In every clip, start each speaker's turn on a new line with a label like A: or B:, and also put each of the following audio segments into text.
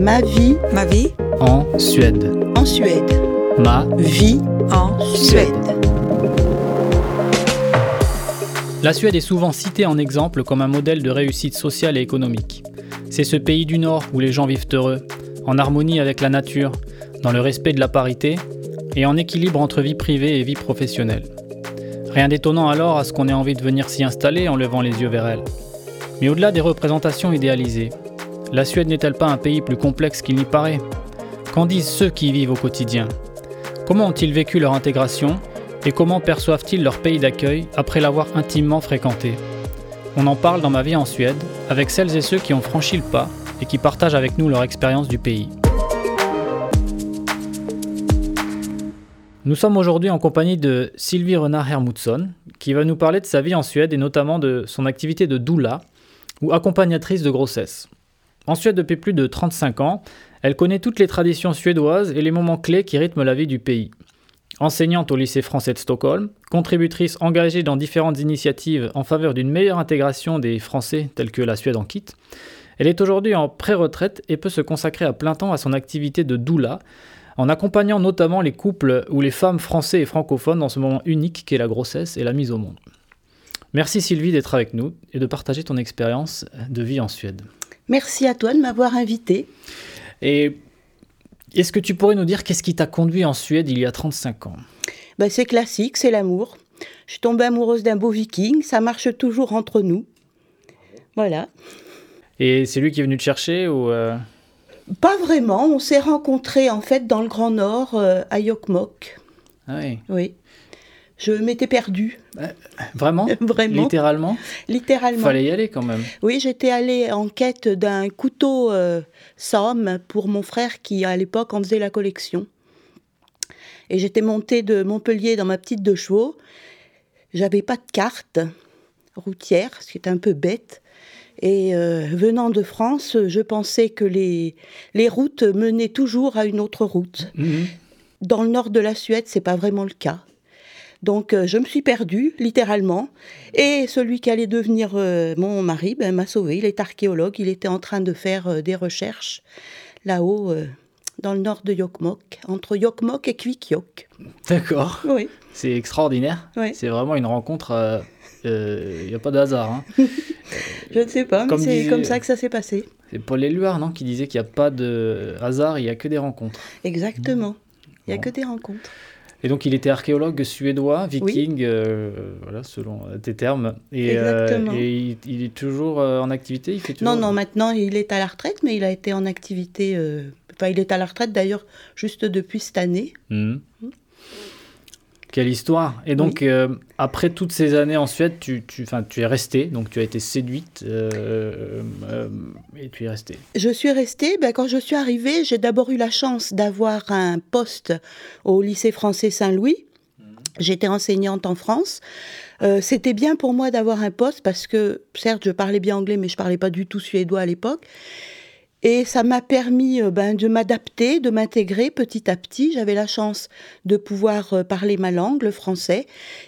A: Ma vie
B: Ma vie
C: En Suède.
A: en Suède.
C: Ma.
A: Vie
B: en
A: Suède.
C: La Suède est souvent citée en exemple comme un modèle de réussite sociale et économique. C'est ce pays du Nord où les gens vivent heureux, en harmonie avec la nature, dans le respect de la parité et en équilibre entre vie privée et vie professionnelle. Rien d'étonnant alors à ce qu'on ait envie de venir s'y installer en levant les yeux vers elle. Mais au-delà des représentations idéalisées, la Suède n'est-elle pas un pays plus complexe qu'il n'y paraît Qu'en disent ceux qui y vivent au quotidien Comment ont-ils vécu leur intégration et comment perçoivent-ils leur pays d'accueil après l'avoir intimement fréquenté On en parle dans ma vie en Suède avec celles et ceux qui ont franchi le pas et qui partagent avec nous leur expérience du pays. Nous sommes aujourd'hui en compagnie de Sylvie Renard Hermutsson, qui va nous parler de sa vie en Suède et notamment de son activité de doula, ou accompagnatrice de grossesse. En Suède depuis plus de 35 ans, elle connaît toutes les traditions suédoises et les moments clés qui rythment la vie du pays. Enseignante au lycée français de Stockholm, contributrice engagée dans différentes initiatives en faveur d'une meilleure intégration des Français tels que la Suède en quitte, elle est aujourd'hui en pré-retraite et peut se consacrer à plein temps à son activité de doula, en accompagnant notamment les couples ou les femmes français et francophones dans ce moment unique qu'est la grossesse et la mise au monde. Merci Sylvie d'être avec nous et de partager ton expérience de vie en Suède.
A: Merci à toi de m'avoir invité.
C: Et est-ce que tu pourrais nous dire qu'est-ce qui t'a conduit en Suède il y a 35 ans?
A: Ben, c'est classique, c'est l'amour. Je suis tombée amoureuse d'un beau viking, ça marche toujours entre nous. Voilà.
C: Et c'est lui qui est venu te chercher ou euh,
A: Pas vraiment, on s'est rencontrés en fait dans le Grand Nord, euh, à Yokmok.
C: Ah oui.
A: Oui. Je m'étais perdue,
C: Vraiment
A: Vraiment.
C: Littéralement
A: littéralement.
C: Fallait y aller quand même.
A: Oui, j'étais allée en quête d'un couteau euh, Somme pour mon frère qui, à l'époque, en faisait la collection. Et j'étais montée de Montpellier dans ma petite deux chevaux. J'avais pas de carte routière, ce qui était un peu bête. Et euh, venant de France, je pensais que les, les routes menaient toujours à une autre route.
C: Mhm.
A: Dans le nord de la Suède, c'est pas vraiment le cas. Donc euh, je me suis perdue, littéralement. Et celui qui allait devenir euh, mon mari ben, m'a sauvée. Il est archéologue. Il était en train de faire euh, des recherches là-haut, dans le nord de Yokmok, entre Yokmok et Kvikkjok.
C: D'accord.
A: Oui.
C: C'est extraordinaire.
A: Ouais.
C: C'est vraiment une rencontre. Il n'y a pas de hasard. hein.
A: Je ne sais pas, mais c'est
C: disait-
A: comme ça que ça s'est passé.
C: C'est Paul Éluard, non Qui disait qu'il n'y a pas de hasard, il n'y a que des rencontres.
A: Exactement. Il n'y a
C: Bon.
A: que des rencontres.
C: Et donc il était archéologue suédois, viking, euh, voilà, selon euh, tes termes. Et, euh,
A: Exactement.
C: et il, il est toujours euh, en activité il fait toujours...
A: Non, non, maintenant il est à la retraite, mais il a été en activité. euh, Enfin, il est à la retraite d'ailleurs juste depuis cette année.
C: Mhm. Quelle histoire Et donc, euh, après toutes ces années en Suède, tu, tu, es restée, donc tu as été séduite, euh, euh, et tu es restée.
A: Je suis restée, ben, quand je suis arrivée, j'ai d'abord eu la chance d'avoir un poste au lycée français Saint-Louis. J'étais enseignante en France. Euh, C'était bien pour moi d'avoir un poste parce que, certes, je parlais bien anglais, mais je parlais pas du tout suédois à l'époque. Et ça m'a permis euh, ben, de m'adapter, de m'intégrer petit à petit. J'avais la chance de pouvoir euh, parler ma langue, le français.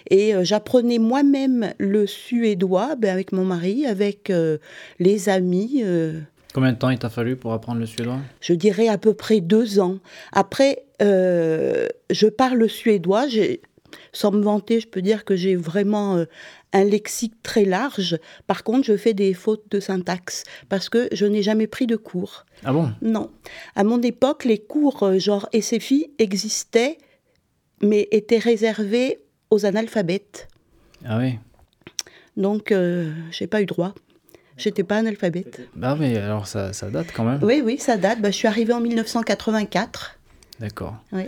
A: Et euh, j'apprenais moi-même le suédois ben, avec mon mari, avec euh, les amis. euh,
C: Combien de temps il t'a fallu pour apprendre le suédois?
A: Je dirais à peu près deux ans. Après, euh, je parle suédois. Sans me vanter, je peux dire que j'ai vraiment euh, un lexique très large. Par contre, je fais des fautes de syntaxe parce que je n'ai jamais pris de cours.
C: Ah bon?
A: Non. À mon époque, les cours euh, genre SFI existaient, mais étaient réservés aux analphabètes.
C: Ah oui.
A: Donc, euh, j'ai pas eu droit. J'étais pas analphabète.
C: Bah mais alors ça, ça date quand même.
A: Oui, oui, ça date. Bah, je suis arrivée en 1984.
C: D'accord.
A: Oui.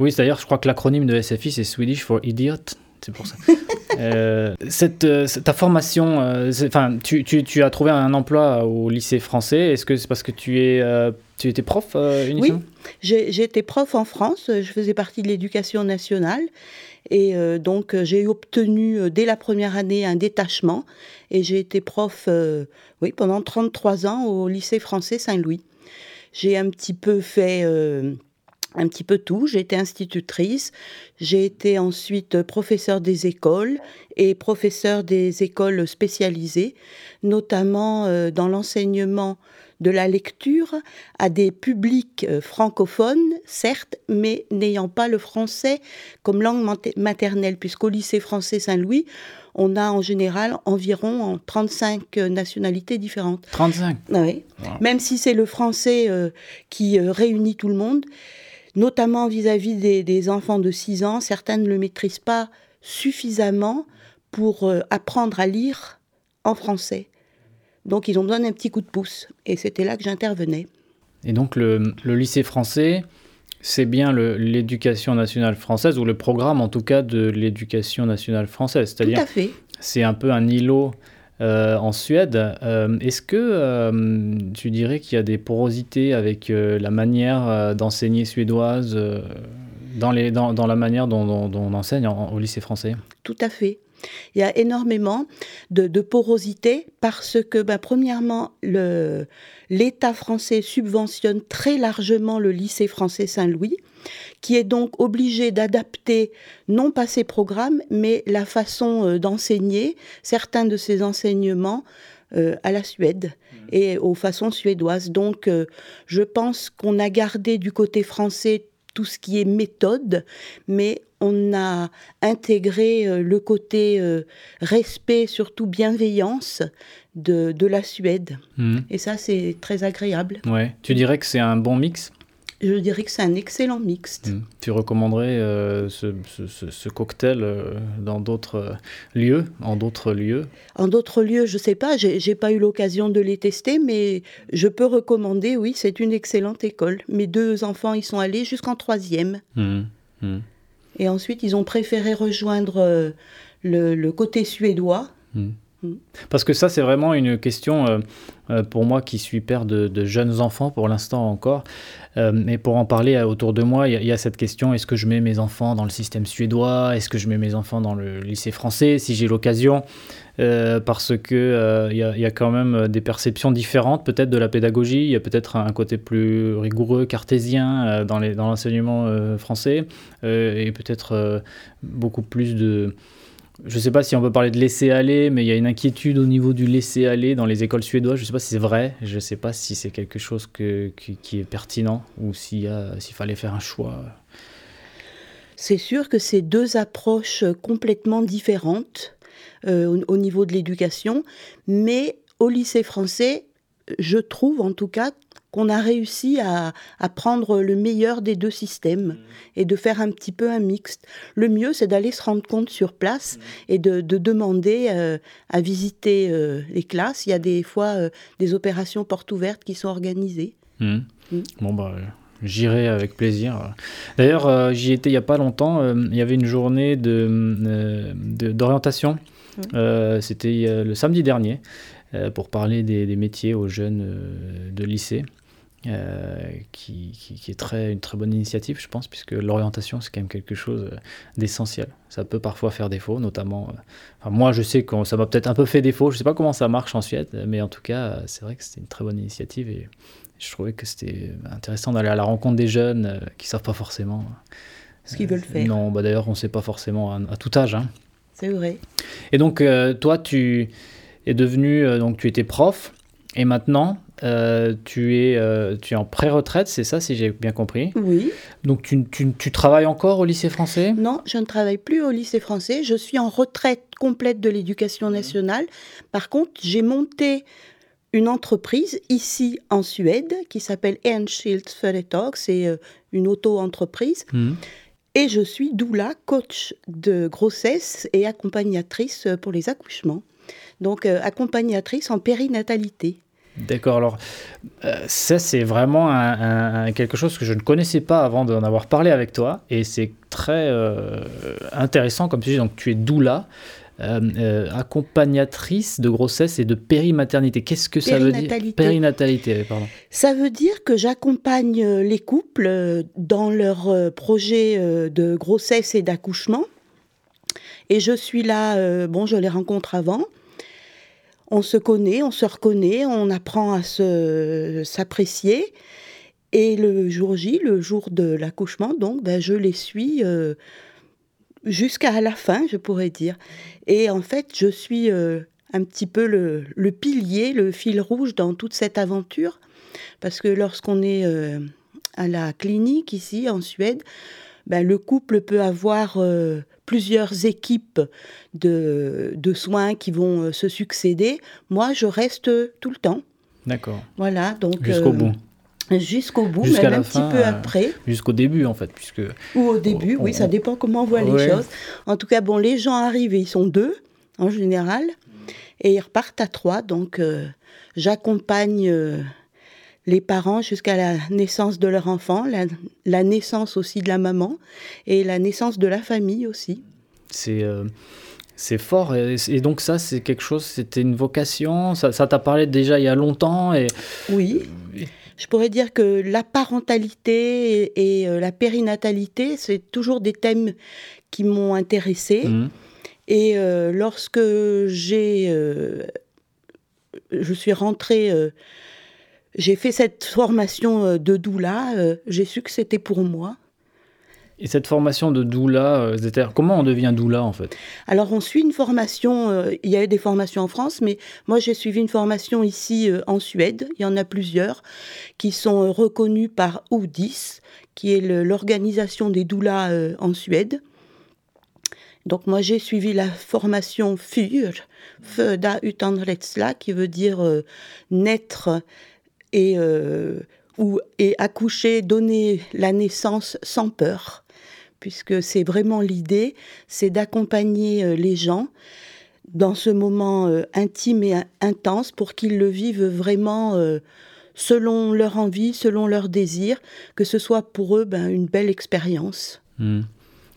C: Oui, c'est-à-dire, je crois que l'acronyme de SFI, c'est Swedish for Idiot. C'est pour ça. Euh, cette, euh, ta formation, euh, enfin, tu, tu, tu as trouvé un emploi au lycée français. Est-ce que c'est parce que tu es, tu étais prof
A: j'ai été prof en France, je faisais partie de l'éducation nationale et euh, donc j'ai obtenu euh, dès la première année un détachement et j'ai été prof euh, oui, pendant 33 ans au lycée français Saint-Louis. J'ai un petit peu fait un petit peu tout, j'ai été institutrice, j'ai été ensuite professeur des écoles et professeur des écoles spécialisées, notamment euh, dans l'enseignement de la lecture à des publics euh, francophones, certes, mais n'ayant pas le français comme langue maternelle, puisqu'au lycée français Saint-Louis, on a en général environ 35 nationalités différentes.
C: 35
A: Oui. Même si c'est le français euh, qui euh, réunit tout le monde, notamment vis-à-vis des, enfants de 6 ans, certains ne le maîtrisent pas suffisamment pour euh, apprendre à lire en français. Donc ils ont besoin d'un petit coup de pouce. Et c'était là que j'intervenais.
C: Et donc le, lycée français, c'est bien l'éducation nationale française, ou le programme en tout cas de l'éducation nationale française.
A: Tout à fait.
C: C'est un peu un îlot euh, en Suède. Euh, est-ce que tu dirais qu'il y a des porosités avec la manière d'enseigner suédoise dans, la manière dont, on enseigne au lycée français?
A: Tout à fait. Il y a énormément de, porosité parce que, ben, premièrement, l'État français subventionne très largement le lycée français Saint-Louis, qui est donc obligé d'adapter non pas ses programmes, mais la façon euh, d'enseigner certains de ses enseignements euh, à la Suède mmh. et aux façons suédoises. Donc, euh, je pense qu'on a gardé du côté français tout ce qui est méthode, mais on a intégré euh, le côté euh, respect, surtout bienveillance de, la Suède. Hmm. Et ça, c'est très agréable.
C: Ouais. Tu dirais que c'est un bon mix?
A: Je dirais que c'est un excellent mixte. Hmm.
C: Tu recommanderais euh, ce, cocktail dans d'autres lieux, en d'autres lieux?
A: En d'autres lieux, je ne sais pas. J'ai pas eu l'occasion de les tester, mais je peux recommander. Oui, c'est une excellente école. Mes deux enfants y sont allés jusqu'en troisième. Hmm. Et ensuite, ils ont préféré rejoindre euh, le, côté suédois. Hmm.
C: Hmm. Parce que ça, c'est vraiment une question euh, euh, pour moi qui suis père de, jeunes enfants pour l'instant encore. mais pour en parler autour de moi, il y, a cette question est-ce que je mets mes enfants dans le système suédois? Est-ce que je mets mes enfants dans le lycée français Si j'ai l'occasion, euh, parce que il euh, y, a quand même euh, des perceptions différentes peut-être de la pédagogie. Il y a peut-être un côté plus rigoureux, cartésien dans l'enseignement français et peut-être beaucoup plus de je ne sais pas si on peut parler de laisser aller, mais il y a une inquiétude au niveau du laisser aller dans les écoles suédoises. Je ne sais pas si c'est vrai, je ne sais pas si c'est quelque chose qui, est pertinent ou s'il fallait faire un choix.
A: C'est sûr que c'est deux approches complètement différentes. Euh, au, niveau de l'éducation. Mais au lycée français, je trouve en tout cas qu'on a réussi à, prendre le meilleur des deux systèmes mmh. et de faire un petit peu un mixte. Le mieux, c'est d'aller se rendre compte sur place mmh. et de, demander euh, à visiter euh, les classes. Il y a des fois des opérations portes ouvertes qui sont organisées.
C: Mmh. Bon, bah, J'irai avec plaisir. D'ailleurs, j'y étais il n'y a pas longtemps. il y avait une journée d'orientation. De, euh, c'était le samedi dernier euh, pour parler des, métiers aux jeunes euh, de lycée. Qui, qui, est très, une très bonne initiative, je pense, puisque l'orientation, c'est quand même quelque chose d'essentiel. Ça peut parfois faire défaut, notamment. enfin, moi, je sais que ça m'a peut-être un peu fait défaut. Je ne sais pas comment ça marche en Suède, mais en tout cas, c'est vrai que c'était une très bonne initiative et je trouvais que c'était intéressant d'aller à la rencontre des jeunes qui ne savent pas forcément
A: ce qu'ils veulent faire.
C: Non, bah d'ailleurs, on ne sait pas forcément à, tout âge. Hein.
A: C'est vrai.
C: Et donc, euh, toi, tu es devenu, euh, donc tu étais prof, et maintenant, euh, tu, es, tu es en pré-retraite, c'est ça, si j'ai bien compris?
A: Oui.
C: Donc, tu, tu, tu, travailles encore au lycée français?
A: Non, je ne travaille plus au lycée français. Je suis en retraite complète de l'éducation nationale. Par contre, j'ai monté une entreprise ici en Suède qui s'appelle Enschild Företag. C'est une auto-entreprise. Mmh. Et je suis doula, coach de grossesse et accompagnatrice pour les accouchements. Donc euh, accompagnatrice en périnatalité.
C: D'accord, alors euh, ça c'est vraiment quelque chose que je ne connaissais pas avant d'en avoir parlé avec toi et c'est très euh, intéressant comme tu dis, donc tu es doula. Euh, accompagnatrice de grossesse et de périmaternité. Qu'est-ce que ça veut dire Périnatalité, pardon.
A: Ça veut dire que j'accompagne les couples dans leur projet de grossesse et d'accouchement. Et je suis là, bon, je les rencontre avant. On se connaît, on se reconnaît, on apprend à s'apprécier. Et le jour J, le jour de l'accouchement, donc, ben, je les suis jusqu'à la fin, je pourrais dire. Et en fait, je suis euh, un petit peu le, pilier, le fil rouge dans toute cette aventure, parce que lorsqu'on est euh, à la clinique ici en Suède, ben, le couple peut avoir euh, plusieurs équipes de, de, soins qui vont euh, se succéder. Moi, je reste tout le temps.
C: D'accord.
A: Voilà, donc.
C: Jusqu'au bout.
A: Jusqu'au bout, même un petit peu après.
C: Jusqu'au début, en fait, puisque.
A: Ou au début, oui, ça dépend comment on voit les choses. En tout cas, bon, les gens arrivent et ils sont deux, en général, et ils repartent à trois. Donc, j'accompagne les parents jusqu'à la naissance de leur enfant, la, naissance aussi de la maman et la naissance de la famille aussi.
C: C'est euh, c'est fort et, donc ça c'est quelque chose, c'était une vocation, ça t'a parlé déjà il y a longtemps et
A: oui. Je pourrais dire que la parentalité et, euh, la périnatalité, c'est toujours des thèmes qui m'ont intéressée. Mmh. Et euh, lorsque j'ai, je suis rentrée j'ai fait cette formation euh, de doula, euh, j'ai su que c'était pour moi.
C: Et cette formation de doula, euh, comment on devient doula en fait?
A: Alors on suit une formation, il y a eu des formations en France, mais moi j'ai suivi une formation ici en Suède, il y en a plusieurs, qui sont reconnues par OUDIS, qui est l'organisation des doulas en Suède. Donc moi j'ai suivi la formation FUR, Föda utan rädsla, qui veut dire naître et, euh, ou, et accoucher, donner la naissance sans peur, puisque c'est vraiment l'idée, c'est d'accompagner euh, les gens dans ce moment euh, intime et intense pour qu'ils le vivent vraiment selon leur envie, selon leur désir, que ce soit pour eux ben, une belle expérience.
C: Mmh.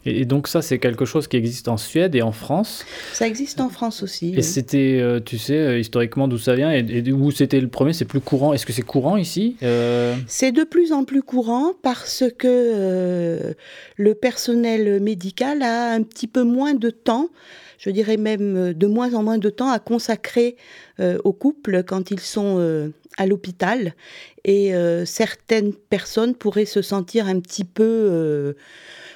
C: Et, donc ça, c'est quelque chose qui existe en Suède et en France.
A: Ça existe en France aussi.
C: Et c'était, euh, tu sais, euh, historiquement d'où ça vient et, où c'était le premier, c'est plus courant. Est-ce que c'est courant ici
A: euh? C'est de plus en plus courant parce que le personnel médical a un petit peu moins de temps je dirais même de moins en moins de temps à consacrer aux couples quand ils sont à l'hôpital. Et certaines personnes pourraient se sentir un petit peu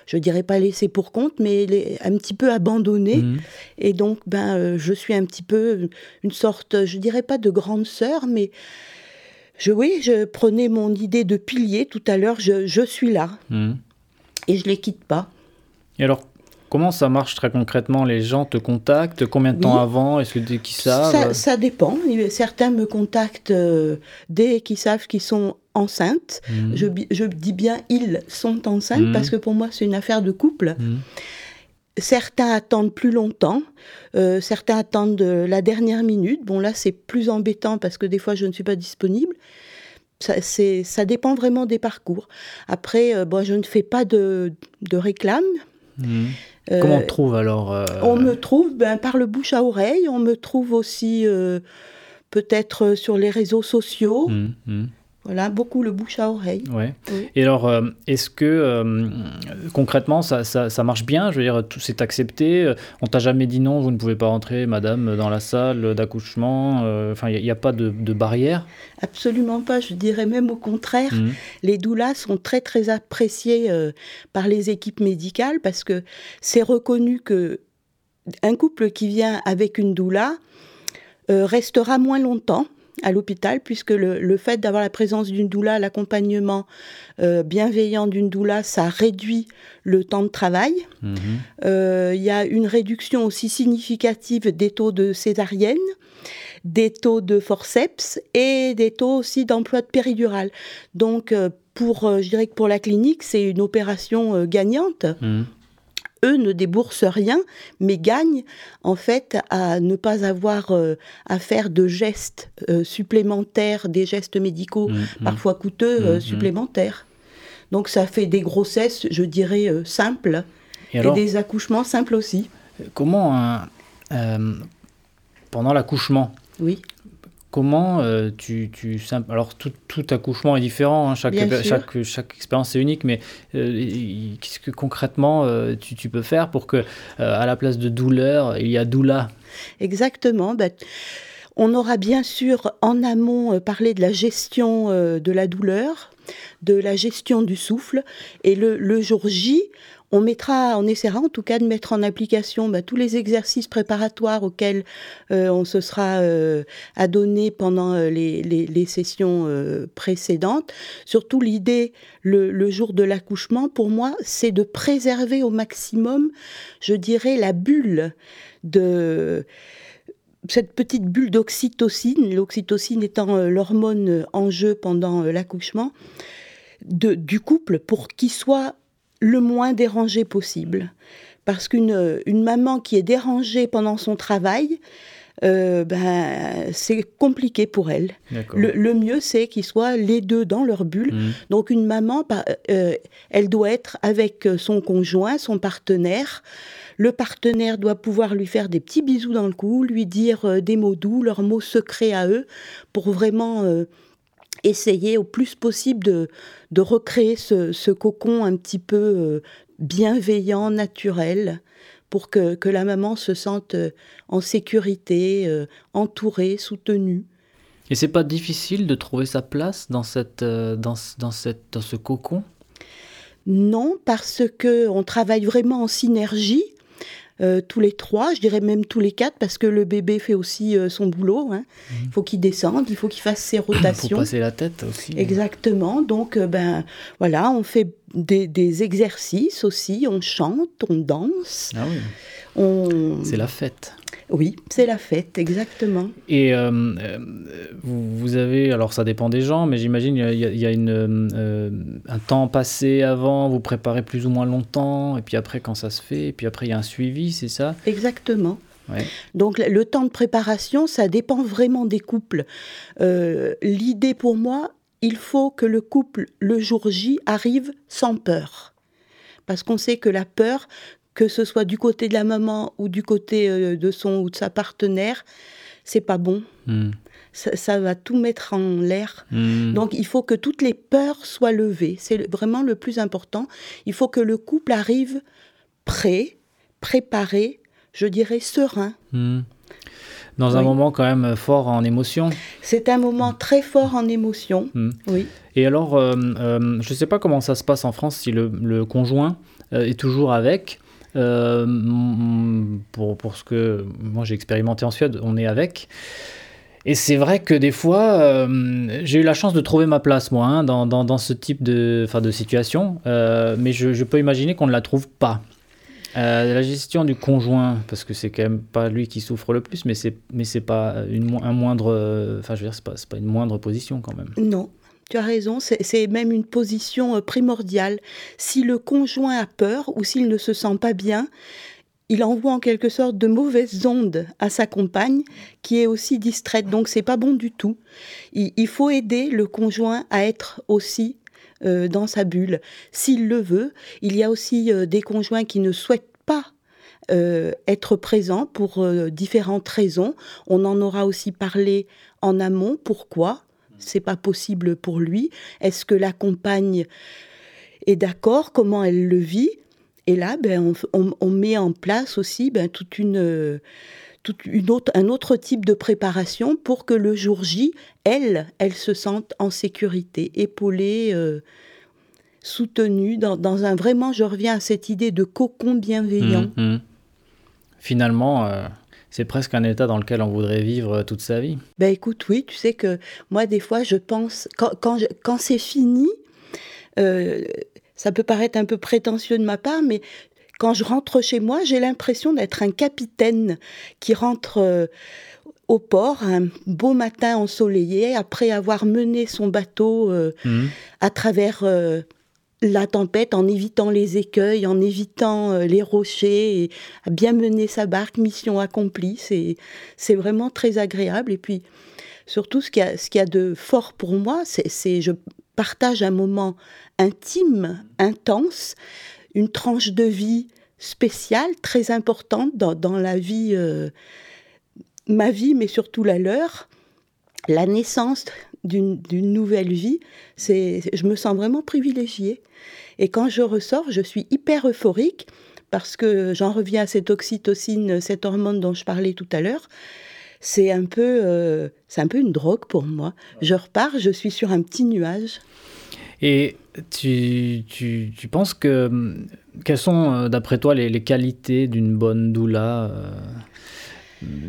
A: je dirais pas laissé pour compte, mais un petit peu abandonné. Mhm. Et donc, ben, euh, je suis un petit peu une sorte, je dirais pas de grande sœur, mais je, oui, je prenais mon idée de pilier tout à l'heure, je, suis là. Mhm. Et je les quitte pas.
C: Et alors, Comment ça marche très concrètement? Les gens te contactent? Combien de temps avant Est-ce que dès qu'ils savent?
A: ça, dépend. Certains me contactent euh, dès qu'ils savent qu'ils sont enceintes. Mhm. Je, dis bien ils sont enceintes mhm. parce que pour moi c'est une affaire de couple. Mhm. Certains attendent plus longtemps, euh, certains attendent la dernière minute. Bon là c'est plus embêtant parce que des fois je ne suis pas disponible. Ça, ça dépend vraiment des parcours. Après, euh, bon, je ne fais pas de, de réclame.
C: Comment on te trouve alors euh,
A: On me trouve ben, par le bouche à oreille, on me trouve aussi euh, peut-être sur les réseaux sociaux. Mmh, mmh. Voilà, beaucoup le bouche à oreille.
C: Ouais. Et alors, euh, est-ce que euh, concrètement, ça, ça, marche bien? Je veux dire, tout s'est accepté. On t'a jamais dit non, vous ne pouvez pas rentrer, madame, dans la salle d'accouchement. Euh, enfin, il n'y a, pas de, barrière?
A: Absolument pas. Je dirais même au contraire. Mmh. Les doulas sont très, très appréciés par les équipes médicales parce que c'est reconnu que un couple qui vient avec une doula restera moins longtemps à l'hôpital, puisque le, fait d'avoir la présence d'une doula, l'accompagnement euh, bienveillant d'une doula, ça réduit le temps de travail. Mhm. Euh, il y a une réduction aussi significative des taux de césarienne, des taux de forceps et des taux aussi d'emploi de péridurale. Donc, euh, pour, je dirais que pour la clinique, c'est une opération gagnante. Mhm eux ne déboursent rien, mais gagnent en fait à ne pas avoir euh, à faire de gestes euh, supplémentaires, des gestes médicaux mmh, mmh. parfois coûteux euh, mmh, supplémentaires. Donc ça fait des grossesses, je dirais, simples, et, des accouchements simples aussi.
C: Comment, pendant l'accouchement,
A: oui.
C: Comment euh, tu, tu, Alors, tout, tout, accouchement est différent, hein, chaque, chaque, chaque, expérience est unique, mais euh, qu'est-ce que concrètement euh, tu, tu, peux faire pour que, à la place de douleur, il y a doula?
A: Exactement. Bah, on aura bien sûr en amont parlé de la gestion de la douleur, de la gestion du souffle, et le, le jour J, on mettra, on essaiera en tout cas de mettre en application bah, tous les exercices préparatoires auxquels euh, on se sera euh, adonné pendant euh, les, sessions précédentes. Surtout l'idée, le, jour de l'accouchement, pour moi, c'est de préserver au maximum, je dirais, la bulle de cette petite bulle d'oxytocine, l'oxytocine étant l'hormone en jeu pendant l'accouchement, du couple pour qu'il soit le moins dérangé possible. Parce qu'une une maman qui est dérangée pendant son travail, euh, ben, c'est compliqué pour elle. Le, mieux, c'est qu'ils soient les deux dans leur bulle. Mmh. Donc une maman, euh, elle doit être avec son conjoint, son partenaire. Le partenaire doit pouvoir lui faire des petits bisous dans le cou, lui dire euh, des mots doux, leurs mots secrets à eux, pour vraiment essayer au plus possible de, de recréer ce, cocon un petit peu euh, bienveillant, naturel, pour que, que, la maman se sente euh, en sécurité, euh, entourée, soutenue.
C: Et c'est pas difficile de trouver sa place dans, cette, dans, dans, cette, dans ce cocon?
A: Non, parce que on travaille vraiment en synergie. Euh, tous les trois, je dirais même tous les quatre, parce que le bébé fait aussi euh, son boulot. Hein. Mhm. Il faut qu'il descende, il faut qu'il fasse ses rotations. Il faut
C: passer la tête aussi.
A: Exactement. Donc, euh, ben voilà, on fait des, exercices aussi, on chante, on danse.
C: Ah oui. C'est la fête.
A: Oui, c'est la fête, exactement.
C: Et euh, euh, vous, avez, alors ça dépend des gens, mais j'imagine il y a, une, euh, un temps passé avant, vous préparez plus ou moins longtemps, et puis après quand ça se fait, et puis après il y a un suivi, c'est ça?
A: Exactement. Donc le temps de préparation, ça dépend vraiment des couples. L'idée pour moi, il faut que le couple, le jour J, arrive sans peur. Parce qu'on sait que la peur, que ce soit du côté de la maman ou du côté euh, de son ou de sa partenaire, c'est pas bon. Hmm. Ça, va tout mettre en l'air. Hmm. Donc il faut que toutes les peurs soient levées. C'est vraiment le plus important. Il faut que le couple arrive prêt, préparé, je dirais serein. Hmm.
C: Dans un moment quand même fort en émotion.
A: C'est un moment très fort en émotion. Oui.
C: Et alors, euh, euh, je ne sais pas comment ça se passe en France si le, conjoint est toujours avec. Euh, pour, pour ce que moi j'ai expérimenté en Suède, on est avec. Et c'est vrai que des fois, euh, j'ai eu la chance de trouver ma place, moi, hein, dans, dans, ce type de, de situation. Euh, mais je, je, peux imaginer qu'on ne la trouve pas. la gestion du conjoint, parce que c'est quand même pas lui qui souffre le plus, mais c'est mais c'est pas une, un moindre, enfin je veux dire c'est pas, pas une moindre position quand même.
A: Non, tu as raison, c'est même une position euh, primordiale. Si le conjoint a peur ou s'il ne se sent pas bien, il envoie en quelque sorte de mauvaises ondes à sa compagne qui est aussi distraite. Donc c'est pas bon du tout. Il, faut aider le conjoint à être aussi euh, dans sa bulle. S'il le veut, il y a aussi euh, des conjoints qui ne souhaitent pas être présents pour différentes raisons. On en aura aussi parlé en amont. Pourquoi? C'est pas possible pour lui Est-ce que la compagne est d'accord? Comment elle le vit? Et là, ben, on, met en place aussi ben, toute une, une autre, un autre type de préparation pour que le jour J, elle, elle se sente en sécurité, épaulée, euh, soutenue, dans, un vraiment, je reviens à cette idée de cocon bienveillant. Mmh, mmh.
C: Finalement, euh, c'est presque un état dans lequel on voudrait vivre toute sa vie.
A: Ben écoute, oui, tu sais que moi, des fois, je pense, quand, quand, c'est fini, euh, ça peut paraître un peu prétentieux de ma part, mais quand je rentre chez moi, j'ai l'impression d'être un capitaine qui rentre euh, au port un beau matin ensoleillé après avoir mené son bateau euh, mmh. à travers la tempête en évitant les écueils, en évitant euh, les rochers, à bien mener sa barque, mission accomplie. C'est, c'est vraiment très agréable. Et puis, surtout, ce qu'il y a, y a de fort pour moi, c'est, c'est je partage un moment intime, intense, une tranche de vie spéciale, très importante dans, dans la vie, euh, ma vie, mais surtout la leur. La naissance d'une nouvelle vie, c'est, je me sens vraiment privilégiée. Et quand je ressors, je suis hyper euphorique parce que j'en reviens à cette oxytocine, cette hormone dont je parlais tout à l'heure. C'est un peu, euh, c'est un peu une drogue pour moi. Je repars, je suis sur un petit nuage.
C: Et tu, tu, tu, penses que. Quelles sont, d'après toi, les, les qualités d'une bonne doula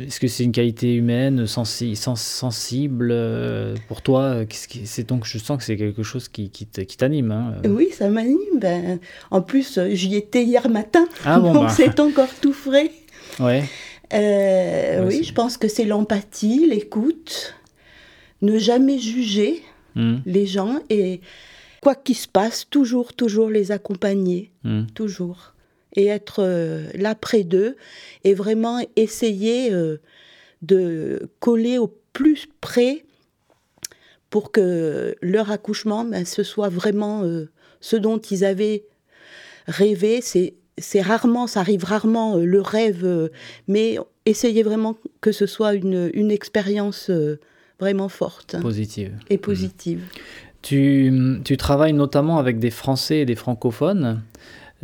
C: est-ce que c'est une qualité humaine, sensi sensible euh, pour toi C'est donc je sens que c'est quelque chose qui, qui t'anime. Hein.
A: Oui, ça m'anime. Ben, en plus, j'y étais hier matin, ah donc bah. c'est encore tout frais.
C: Ouais.
A: Euh, oui, je pense que c'est l'empathie, l'écoute, ne jamais juger hmm. les gens et quoi qu'il se passe, toujours, toujours les accompagner, hmm. toujours et être euh, là près d'eux et vraiment essayer euh, de coller au plus près pour que leur accouchement, ben, ce soit vraiment euh, ce dont ils avaient rêvé. C'est, c'est rarement, ça arrive rarement le rêve, mais essayer vraiment que ce soit une, une expérience vraiment forte.
C: Positive.
A: Et positive.
C: Tu, tu, travailles notamment avec des Français et des francophones.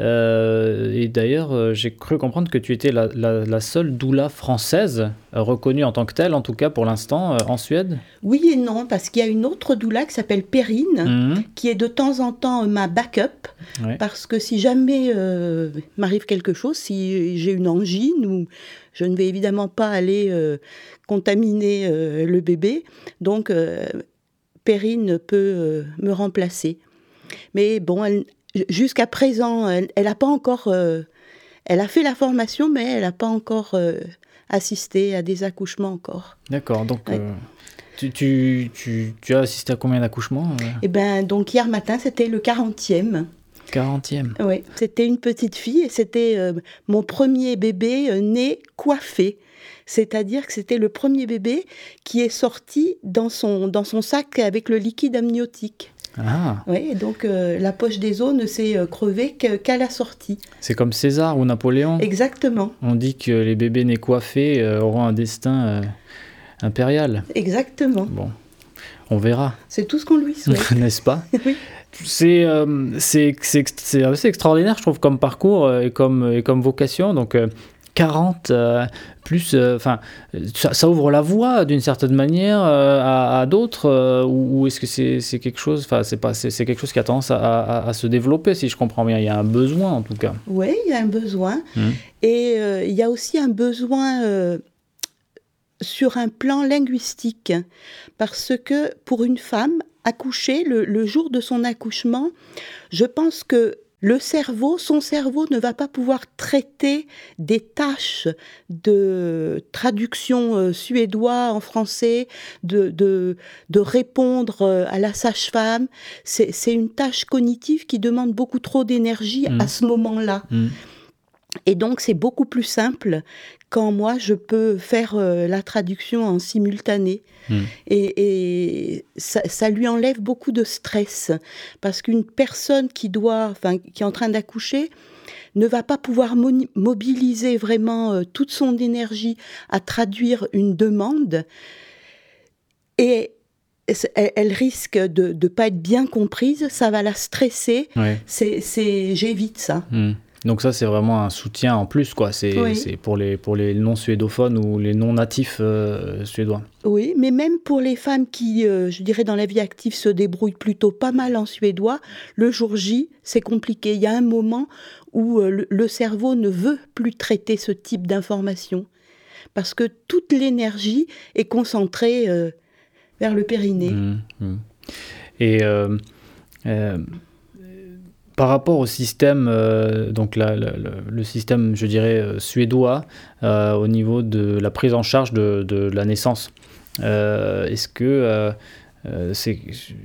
C: Euh, et d'ailleurs, euh, j'ai cru comprendre que tu étais la, seule doula française euh, reconnue en tant que telle, en tout cas pour l'instant, en Suède.
A: Oui et non, parce qu'il y a une autre doula qui s'appelle Perrine, mhm. qui est de temps en temps ma backup. Parce que si jamais m'arrive quelque chose, si j'ai une angine, ou je ne vais évidemment pas aller contaminer le bébé, donc Perrine peut me remplacer. Mais bon, elle, jusqu'à présent, elle n'a pas encore. Euh, elle a fait la formation, mais elle n'a pas encore euh, assisté à des accouchements encore.
C: D'accord. Donc. Euh, tu, tu, tu, tu, as assisté à combien d'accouchements
A: Eh bien, donc hier matin, c'était le 40e.
C: 40e
A: Oui, c'était une petite fille et c'était mon premier bébé né coiffé. C'est-à-dire que c'était le premier bébé qui est sorti dans son, dans son sac avec le liquide amniotique.
C: Ah.
A: Oui, donc euh, la poche des os ne s'est euh, crevée qu'à la sortie.
C: C'est comme César ou Napoléon.
A: Exactement.
C: On dit que les bébés nés coiffés euh, auront un destin impérial.
A: Exactement.
C: Bon, on verra.
A: C'est tout ce qu'on lui souhaite.
C: N'est-ce pas
A: Oui.
C: C'est assez extraordinaire, je trouve, comme parcours et comme, et comme vocation. Donc, 40 euh, plus euh, enfin ça, ouvre la voie d'une certaine manière euh, à, d'autres ou, est-ce que c'est quelque chose enfin c'est pas c'est quelque chose qui a tendance à, se développer si je comprends bien. Il y a un besoin en tout cas.
A: Oui il y a un besoin. Mmh. et il y a aussi un besoin sur un plan linguistique. Parce que pour une femme accoucher le jour de son accouchement je pense que le cerveau, son cerveau ne va pas pouvoir traiter des tâches de traduction euh, suédois en français, de, de, répondre euh, à la sage-femme. C'est une tâche cognitive qui demande beaucoup trop d'énergie à mmh. ce moment-là. Mmh. Et donc c'est beaucoup plus simple quand moi je peux faire euh, la traduction en simultané. Hmm. Et, ça, lui enlève beaucoup de stress parce qu'une personne qui doit, enfin qui est en train d'accoucher, ne va pas pouvoir mobiliser vraiment euh, toute son énergie à traduire une demande et elle, risque de ne pas être bien comprise, ça va la stresser. C'est, j'évite ça.
C: Hmm. Donc ça, c'est vraiment un soutien en plus, quoi. C'est pour les, pour les non-suédophones ou les non-natifs euh, suédois.
A: Oui, mais même pour les femmes qui, euh, je dirais, dans la vie active, se débrouillent plutôt pas mal en suédois, le jour J, c'est compliqué. Il y a un moment où euh, le, cerveau ne veut plus traiter ce type d'informations parce que toute l'énergie est concentrée vers le périnée. Mmh,
C: mmh. Et par rapport au système, euh, donc le système, je dirais, euh, suédois, euh, au niveau de la prise en charge de, la naissance, est-ce que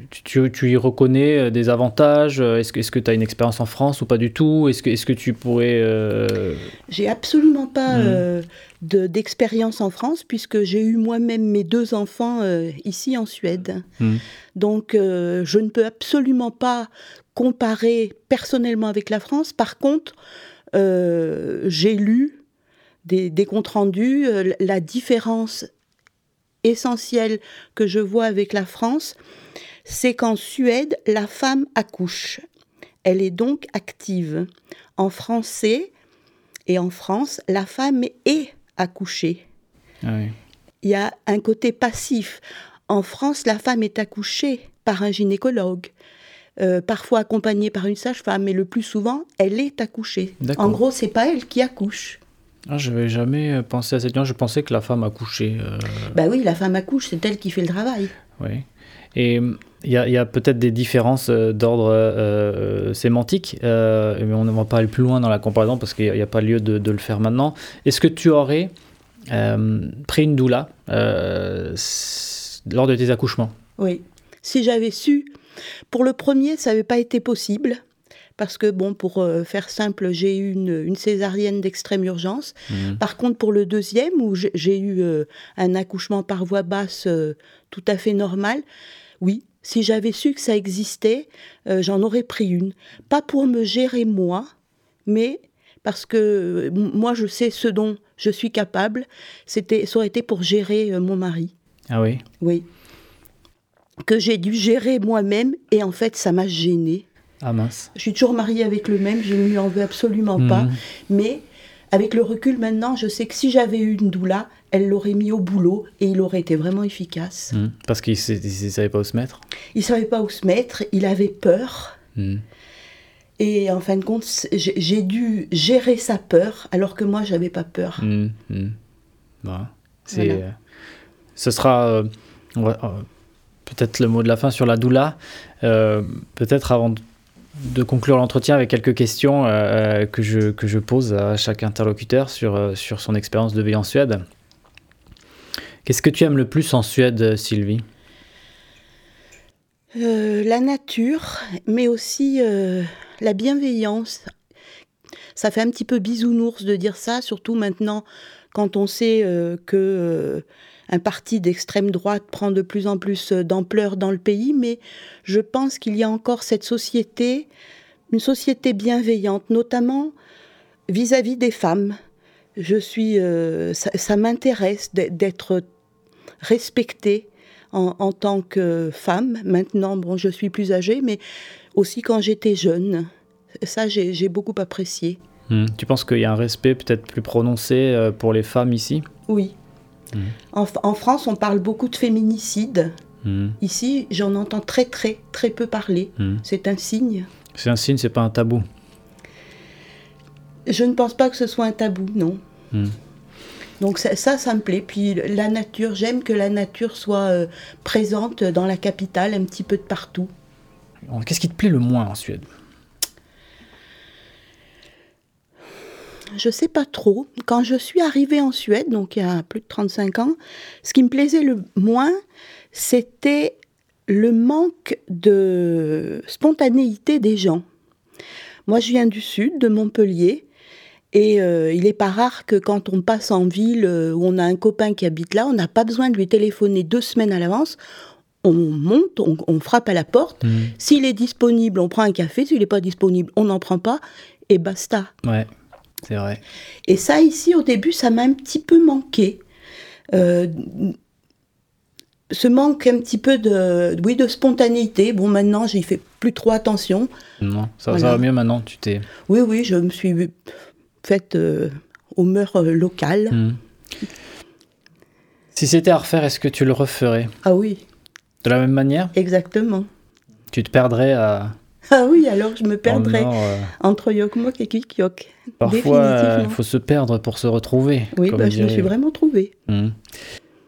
C: tu, tu, y reconnais des avantages Est-ce que tu as une expérience en France ou pas du tout Est-ce que, est que tu pourrais...
A: J'ai absolument pas hmm. d'expérience en France puisque j'ai eu moi-même mes deux enfants ici en Suède. Hmm. Donc je ne peux absolument pas comparer personnellement avec la France. Par contre, euh, j'ai lu des, comptes rendus, euh, la différence essentielle que je vois avec la France, c'est qu'en Suède, la femme accouche. Elle est donc active. En français et en France, la femme est accouchée.
C: Ah
A: Il y a un côté passif. En France, la femme est accouchée par un gynécologue. Euh, parfois accompagnée par une sage-femme, mais le plus souvent, elle est accouchée. En gros, c'est pas elle qui accouche.
C: Ah, je n'avais jamais pensé à cette. Je pensais que la femme accouchait.
A: Euh... Bah oui, la femme accouche, c'est elle qui fait le travail.
C: Oui. Et il y a, peut-être des différences euh, d'ordre euh, sémantique, euh, mais on ne va pas aller plus loin dans la comparaison parce qu'il n'y a, pas lieu de, le faire maintenant. Est-ce que tu aurais pris une doula lors de tes accouchements?
A: Oui. Si j'avais su, pour le premier, ça n'avait pas été possible. Parce que, bon, pour faire simple, j'ai eu une, césarienne d'extrême urgence. Mmh. Par contre, pour le deuxième, où j'ai eu un accouchement par voie basse tout à fait normal, oui, si j'avais su que ça existait, euh, j'en aurais pris une. Pas pour me gérer moi, mais parce que euh, moi, je sais ce dont je suis capable. C'était, ça aurait été pour gérer euh, mon mari.
C: Ah oui?
A: Oui. Que j'ai dû gérer moi-même et en fait, ça m'a gênée.
C: Ah mince.
A: Je suis toujours mariée avec le même, je ne lui en veux absolument pas. Mhm. Mais avec le recul maintenant, je sais que si j'avais eu une doula, elle l'aurait mis au boulot et il aurait été vraiment efficace.
C: Hmm. Parce qu'il ne savait pas où se mettre
A: Il ne savait pas où se mettre, il avait peur. Hmm. Et en fin de compte, j'ai dû gérer sa peur alors que moi, j'avais pas peur.
C: Hmm, c'est, euh, ce sera euh, euh, peut-être le mot de la fin sur la doula. peut-être avant de conclure l'entretien avec quelques questions que, je, que je pose à chaque interlocuteur sur, sur son expérience de vie en Suède. Qu'est-ce que tu aimes le plus en Suède, Sylvie?
A: Euh, La nature, mais aussi euh, la bienveillance. Ça fait un petit peu bisounours de dire ça, surtout maintenant quand on sait euh, que un parti d'extrême droite prend de plus en plus d'ampleur dans le pays, mais je pense qu'il y a encore cette société, une société bienveillante, notamment vis-à-vis des femmes. Je suis, ça m'intéresse d'être respectée en, tant que femme. Maintenant, bon, je suis plus âgée, mais aussi quand j'étais jeune. Ça, j'ai beaucoup apprécié.
C: Hmm. Tu penses qu'il y a un respect peut-être plus prononcé euh, pour les femmes ici?
A: Oui. Hmm. En, France, on parle beaucoup de féminicide. Hmm. Ici, j'en entends très, très, très peu parler. C'est un signe.
C: C'est un signe, c'est pas un tabou.
A: Je ne pense pas que ce soit un tabou, non. Donc ça, ça, me plaît. Puis la nature, j'aime que la nature soit euh, présente dans la capitale, un petit peu de partout.
C: Qu'est-ce qui te plaît le moins en Suède?
A: Je sais pas trop. Quand je suis arrivée en Suède, donc il y a plus de 35 ans, ce qui me plaisait le moins, c'était le manque de spontanéité des gens. Moi, je viens du sud, de Montpellier, et euh, il n'est pas rare que quand on passe en ville euh, où on a un copain qui habite là, on n'a pas besoin de lui téléphoner deux semaines à l'avance. On monte, on, frappe à la porte. Mmh. S'il est disponible, on prend un café. S'il n'est pas disponible, on n'en prend pas. Et basta.
C: Ouais, c'est vrai.
A: Et ça, ici, au début, ça m'a un petit peu manqué. Euh, ce manque un petit peu de, oui, de spontanéité. Bon, maintenant, j'y fais plus trop attention.
C: Non, ça, ça va mieux maintenant. Tu t'es.
A: Oui, oui, je me suis faite euh, aux mœurs euh, locales. Hmm.
C: Si c'était à refaire, est-ce que tu le referais?
A: Ah oui.
C: De la même manière?
A: Exactement.
C: Tu te perdrais à...
A: Ah oui, alors je me perdrais euh, entre Yokmok et Kikyok.
C: Parfois, il faut se perdre pour se retrouver.
A: Oui, bah, je me suis vraiment trouvée.
C: Hmm.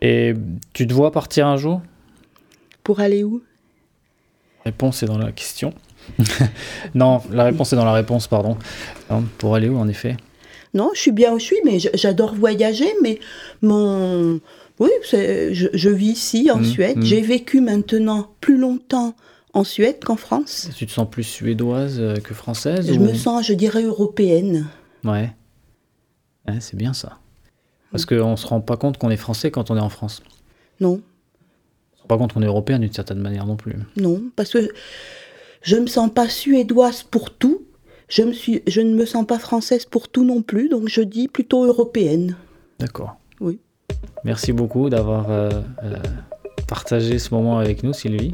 C: Et tu te vois partir un jour?
A: Pour aller où?
C: La réponse est dans la question. non, la réponse est dans la réponse, pardon. Pour aller où, en effet?
A: Non, je suis bien où je suis, mais j'adore voyager, mais mon... Oui, je, je, vis ici, en mmh, Suède. Mmh. J'ai vécu maintenant plus longtemps en Suède qu'en France?
C: Tu te sens plus suédoise euh, que française
A: Je me sens, je dirais, européenne.
C: Ouais. c'est bien ça. Parce qu'on ne se rend pas compte qu'on est français quand on est en France.
A: Non.
C: On se rend pas compte qu'on est européen d'une certaine manière non plus.
A: Non, parce que je ne me sens pas suédoise pour tout. Je, me suis, je ne me sens pas française pour tout non plus, donc je dis plutôt européenne.
C: D'accord.
A: Oui.
C: Merci beaucoup d'avoir euh, euh, partagé ce moment avec nous, Sylvie.